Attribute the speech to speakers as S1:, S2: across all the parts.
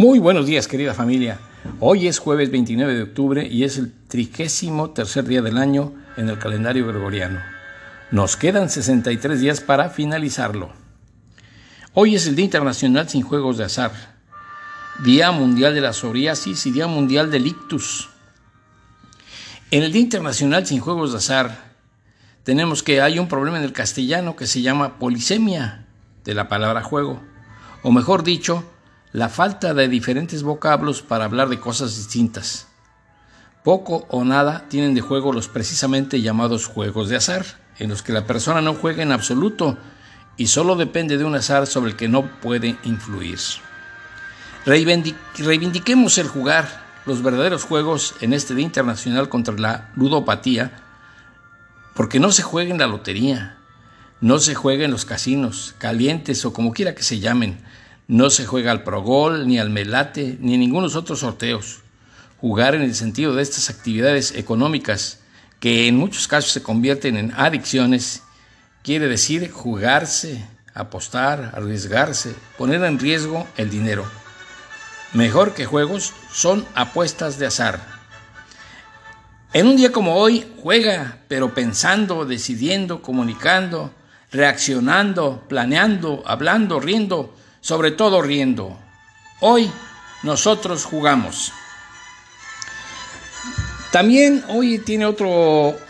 S1: Muy buenos días, querida familia. Hoy es jueves 29 de octubre y es el trigésimo tercer día del año en el calendario gregoriano. Nos quedan 63 días para finalizarlo. Hoy es el Día Internacional sin Juegos de Azar, Día Mundial de la Psoriasis y Día Mundial del Ictus. En el Día Internacional sin Juegos de Azar, tenemos que hay un problema en el castellano que se llama polisemia de la palabra juego, o mejor dicho, la falta de diferentes vocablos para hablar de cosas distintas. Poco o nada tienen de juego los precisamente llamados juegos de azar, en los que la persona no juega en absoluto y solo depende de un azar sobre el que no puede influir. reivindiquemos el jugar los verdaderos juegos en este Día Internacional contra la Ludopatía, porque no se juega en la lotería, no se juega en los casinos, calientes o como quiera que se llamen, no se juega al progol, ni al melate, ni ningunos otros sorteos. Jugar en el sentido de estas actividades económicas, que en muchos casos se convierten en adicciones, quiere decir jugarse, apostar, arriesgarse, poner en riesgo el dinero. Mejor que juegos son apuestas de azar. En un día como hoy, juega, pero pensando, decidiendo, comunicando, reaccionando, planeando, hablando, riendo, sobre todo riendo. Hoy nosotros jugamos. También hoy tiene otra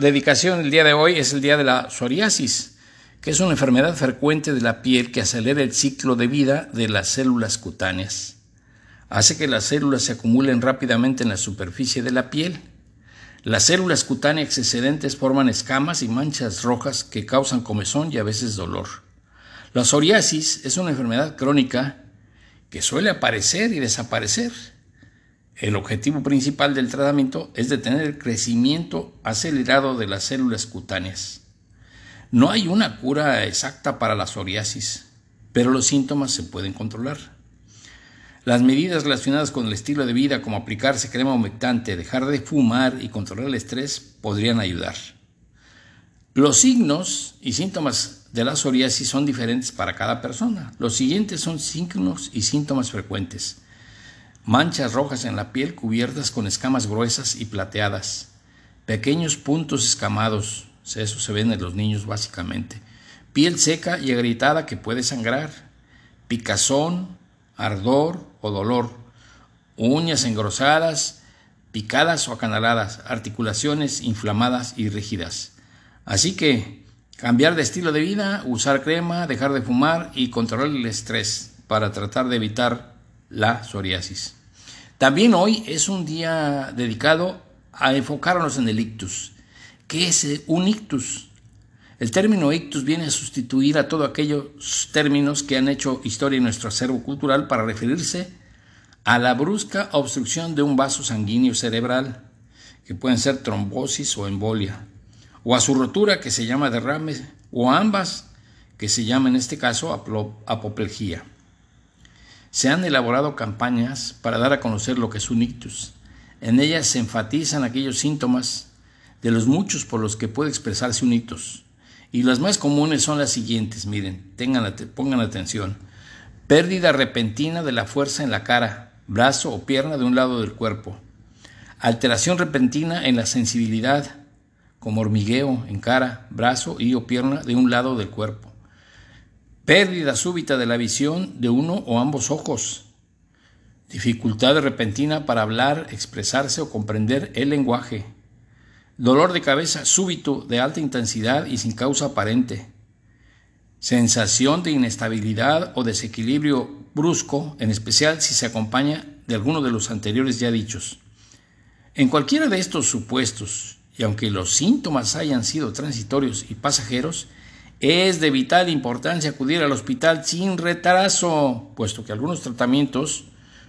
S1: dedicación, el día de hoy es el día de la psoriasis, que es una enfermedad frecuente de la piel que acelera el ciclo de vida de las células cutáneas. Hace que las células se acumulen rápidamente en la superficie de la piel. Las células cutáneas excedentes forman escamas y manchas rojas que causan comezón y a veces dolor. La psoriasis es una enfermedad crónica que suele aparecer y desaparecer. El objetivo principal del tratamiento es detener el crecimiento acelerado de las células cutáneas. No hay una cura exacta para la psoriasis, pero los síntomas se pueden controlar. Las medidas relacionadas con el estilo de vida, como aplicarse crema humectante, dejar de fumar y controlar el estrés, podrían ayudar. Los signos y síntomas de la psoriasis son diferentes para cada persona. Los siguientes son signos y síntomas frecuentes. Manchas rojas en la piel cubiertas con escamas gruesas y plateadas. Pequeños puntos escamados. Eso se ven en los niños básicamente. Piel seca y agrietada que puede sangrar. Picazón, ardor o dolor. Uñas engrosadas, picadas o acanaladas. Articulaciones inflamadas y rígidas. Así que Cambiar de estilo de vida, usar crema, dejar de fumar y controlar el estrés para tratar de evitar la psoriasis. También hoy es un día dedicado a enfocarnos en el ictus. ¿Qué es un ictus? El término ictus viene a sustituir a todos aquellos términos que han hecho historia en nuestro acervo cultural para referirse a la brusca obstrucción de un vaso sanguíneo cerebral, que pueden ser trombosis o embolia o a su rotura que se llama derrame, o a ambas que se llama en este caso apoplejía. Se han elaborado campañas para dar a conocer lo que es un ictus. En ellas se enfatizan aquellos síntomas de los muchos por los que puede expresarse un ictus. Y las más comunes son las siguientes, miren, tengan, pongan atención. Pérdida repentina de la fuerza en la cara, brazo o pierna de un lado del cuerpo. Alteración repentina en la sensibilidad, como hormigueo en cara, brazo y o pierna de un lado del cuerpo. Pérdida súbita de la visión de uno o ambos ojos. Dificultad repentina para hablar, expresarse o comprender el lenguaje. Dolor de cabeza súbito de alta intensidad y sin causa aparente. Sensación de inestabilidad o desequilibrio brusco, en especial si se acompaña de alguno de los anteriores ya dichos. En cualquiera de estos supuestos, y aunque los síntomas hayan sido transitorios y pasajeros, es de vital importancia acudir al hospital sin retraso, puesto que algunos tratamientos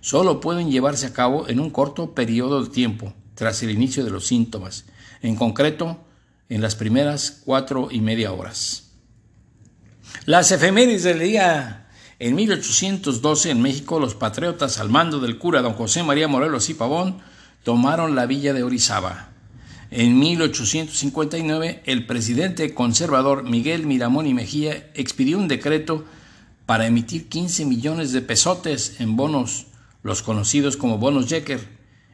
S1: solo pueden llevarse a cabo en un corto periodo de tiempo tras el inicio de los síntomas, en concreto en las primeras cuatro y media horas. Las efemérides del día. En 1812 en México los patriotas al mando del cura don José María Morelos y Pavón tomaron la villa de Orizaba. En 1859, el presidente conservador Miguel Miramón y Mejía expidió un decreto para emitir 15 millones de pesotes en bonos los conocidos como bonos Jecker.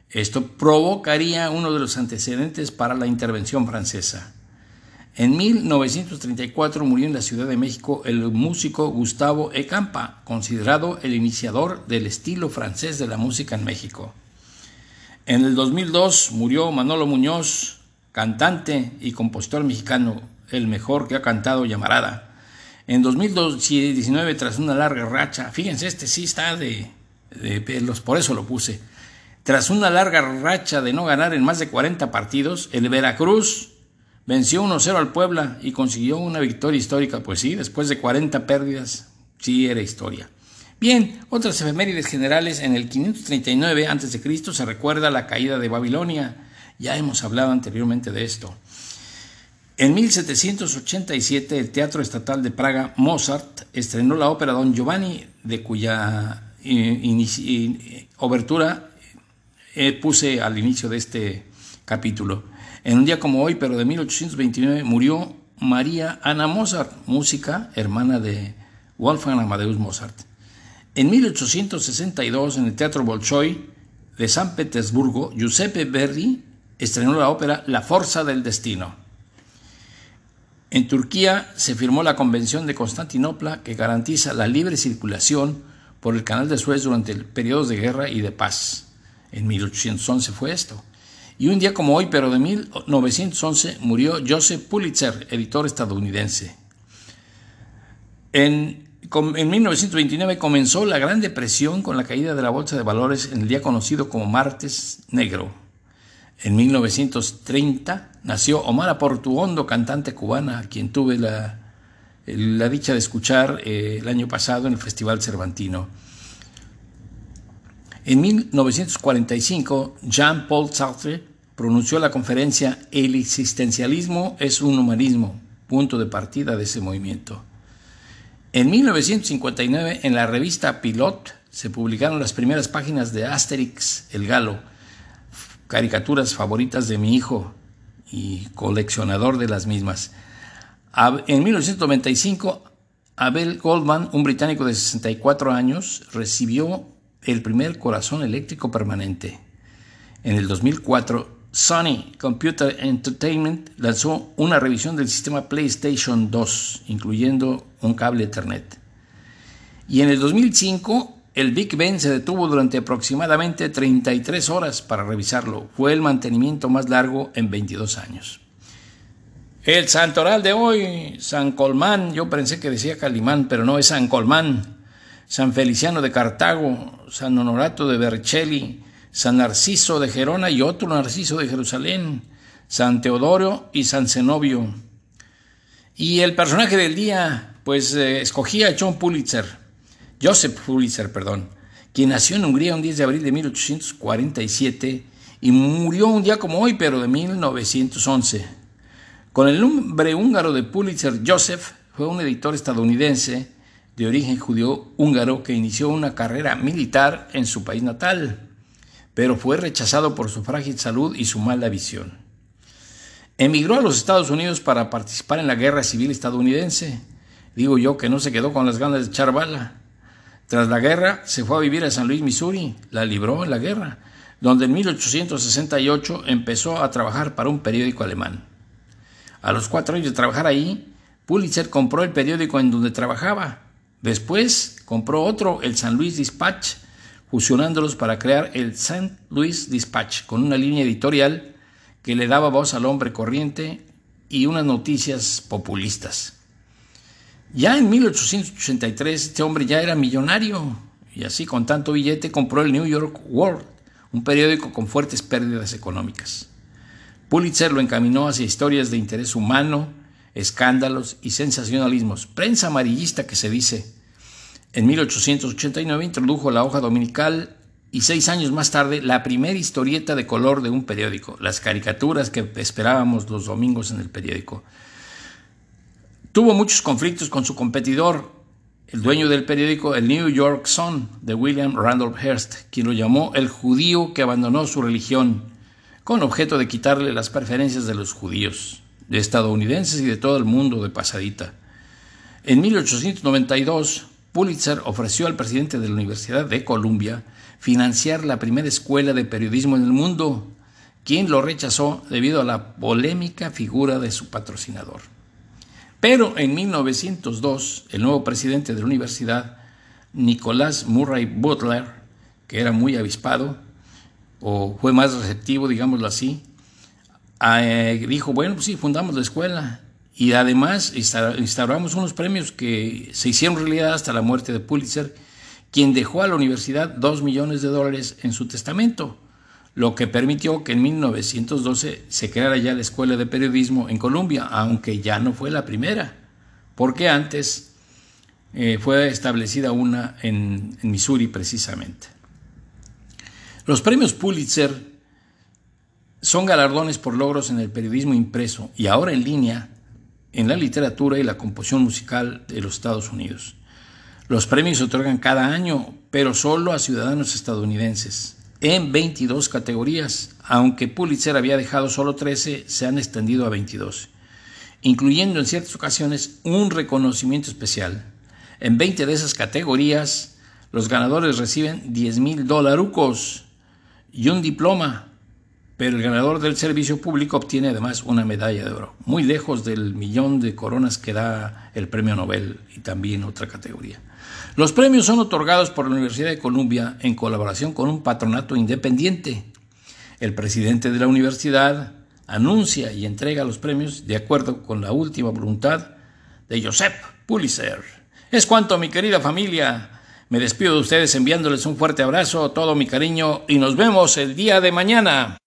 S1: Esto provocaría uno de los antecedentes para la intervención francesa. En 1934 murió en la Ciudad de México el músico Gustavo Ecampa, considerado el iniciador del estilo francés de la música en México. En el 2002 murió Manolo Muñoz, cantante y compositor mexicano, el mejor que ha cantado Llamarada. En 2019, tras una larga racha, fíjense, este sí está de, de pelos, por eso lo puse. Tras una larga racha de no ganar en más de 40 partidos, el Veracruz venció 1-0 al Puebla y consiguió una victoria histórica. Pues sí, después de 40 pérdidas, sí era historia. Bien, otras efemérides generales. En el 539 a.C. se recuerda la caída de Babilonia. Ya hemos hablado anteriormente de esto. En 1787, el Teatro Estatal de Praga, Mozart, estrenó la ópera Don Giovanni, de cuya eh, obertura eh, puse al inicio de este capítulo. En un día como hoy, pero de 1829, murió María Ana Mozart, música hermana de Wolfgang Amadeus Mozart. En 1862, en el Teatro Bolshoi de San Petersburgo, Giuseppe Verdi estrenó la ópera La Forza del Destino. En Turquía se firmó la Convención de Constantinopla que garantiza la libre circulación por el Canal de Suez durante periodos de guerra y de paz. En 1811 fue esto. Y un día como hoy, pero de 1911, murió Joseph Pulitzer, editor estadounidense. En, en 1929 comenzó la Gran Depresión con la caída de la Bolsa de Valores en el día conocido como Martes Negro. En 1930 nació Omar Portuondo, cantante cubana, a quien tuve la, dicha de escuchar eh, el año pasado en el Festival Cervantino. En 1945, Jean-Paul Sartre pronunció la conferencia El existencialismo es un humanismo, punto de partida de ese movimiento. En 1959, en la revista Pilot, se publicaron las primeras páginas de Asterix el Galo, caricaturas favoritas de mi hijo y coleccionador de las mismas. En 1995, Abel Goldman, un británico de 64 años, recibió el primer corazón eléctrico permanente. En el 2004, Sony Computer Entertainment lanzó una revisión del sistema PlayStation 2, incluyendo un cable Ethernet. Y en el 2005, el Big Ben se detuvo durante aproximadamente 33 horas para revisarlo. Fue el mantenimiento más largo en 22 años. El santoral de hoy, San Colmán, yo pensé que decía Calimán, pero no es San Colmán. San Feliciano de Cartago, San Honorato de Vercelli, San Narciso de Gerona y otro Narciso de Jerusalén, San Teodoro y San Zenobio. Y el personaje del día, pues eh, escogía a John Pulitzer. Joseph Pulitzer, perdón, quien nació en Hungría un 10 de abril de 1847 y murió un día como hoy, pero de 1911. Con el nombre húngaro de Pulitzer, Joseph fue un editor estadounidense de origen judío húngaro que inició una carrera militar en su país natal, pero fue rechazado por su frágil salud y su mala visión. Emigró a los Estados Unidos para participar en la guerra civil estadounidense. Digo yo que no se quedó con las ganas de echar bala. Tras la guerra se fue a vivir a San Luis, Missouri, la libró en la guerra, donde en 1868 empezó a trabajar para un periódico alemán. A los cuatro años de trabajar ahí, Pulitzer compró el periódico en donde trabajaba. Después compró otro, el San Luis Dispatch, fusionándolos para crear el St. Louis Dispatch, con una línea editorial que le daba voz al hombre corriente y unas noticias populistas. Ya en 1883 este hombre ya era millonario y así con tanto billete compró el New York World, un periódico con fuertes pérdidas económicas. Pulitzer lo encaminó hacia historias de interés humano, escándalos y sensacionalismos, prensa amarillista que se dice. En 1889 introdujo la hoja dominical y seis años más tarde la primera historieta de color de un periódico, las caricaturas que esperábamos los domingos en el periódico. Tuvo muchos conflictos con su competidor, el dueño del periódico El New York Sun, de William Randolph Hearst, quien lo llamó el judío que abandonó su religión, con objeto de quitarle las preferencias de los judíos, de estadounidenses y de todo el mundo de pasadita. En 1892, Pulitzer ofreció al presidente de la Universidad de Columbia financiar la primera escuela de periodismo en el mundo, quien lo rechazó debido a la polémica figura de su patrocinador. Pero en 1902, el nuevo presidente de la universidad, Nicolás Murray Butler, que era muy avispado, o fue más receptivo, digámoslo así, eh, dijo, bueno, pues sí, fundamos la escuela y además instauramos unos premios que se hicieron realidad hasta la muerte de Pulitzer, quien dejó a la universidad dos millones de dólares en su testamento, lo que permitió que en 1912 se creara ya la Escuela de Periodismo en Columbia, aunque ya no fue la primera, porque antes eh, fue establecida una en Missouri precisamente. Los premios Pulitzer son galardones por logros en el periodismo impreso y ahora en línea en la literatura y la composición musical de los Estados Unidos. Los premios se otorgan cada año, pero solo a ciudadanos estadounidenses, en 22 categorías, aunque Pulitzer había dejado solo 13, se han extendido a 22, incluyendo en ciertas ocasiones un reconocimiento especial. En 20 de esas categorías, los ganadores reciben 10 mil dolarucos y un diploma, pero el ganador del servicio público obtiene además una medalla de oro, muy lejos del millón de coronas que da el premio Nobel y también otra categoría. Los premios son otorgados por la Universidad de Columbia en colaboración con un patronato independiente. El presidente de la universidad anuncia y entrega los premios de acuerdo con la última voluntad de Joseph Pulitzer. Es cuanto, mi querida familia. Me despido de ustedes enviándoles un fuerte abrazo, todo mi cariño y nos vemos el día de mañana.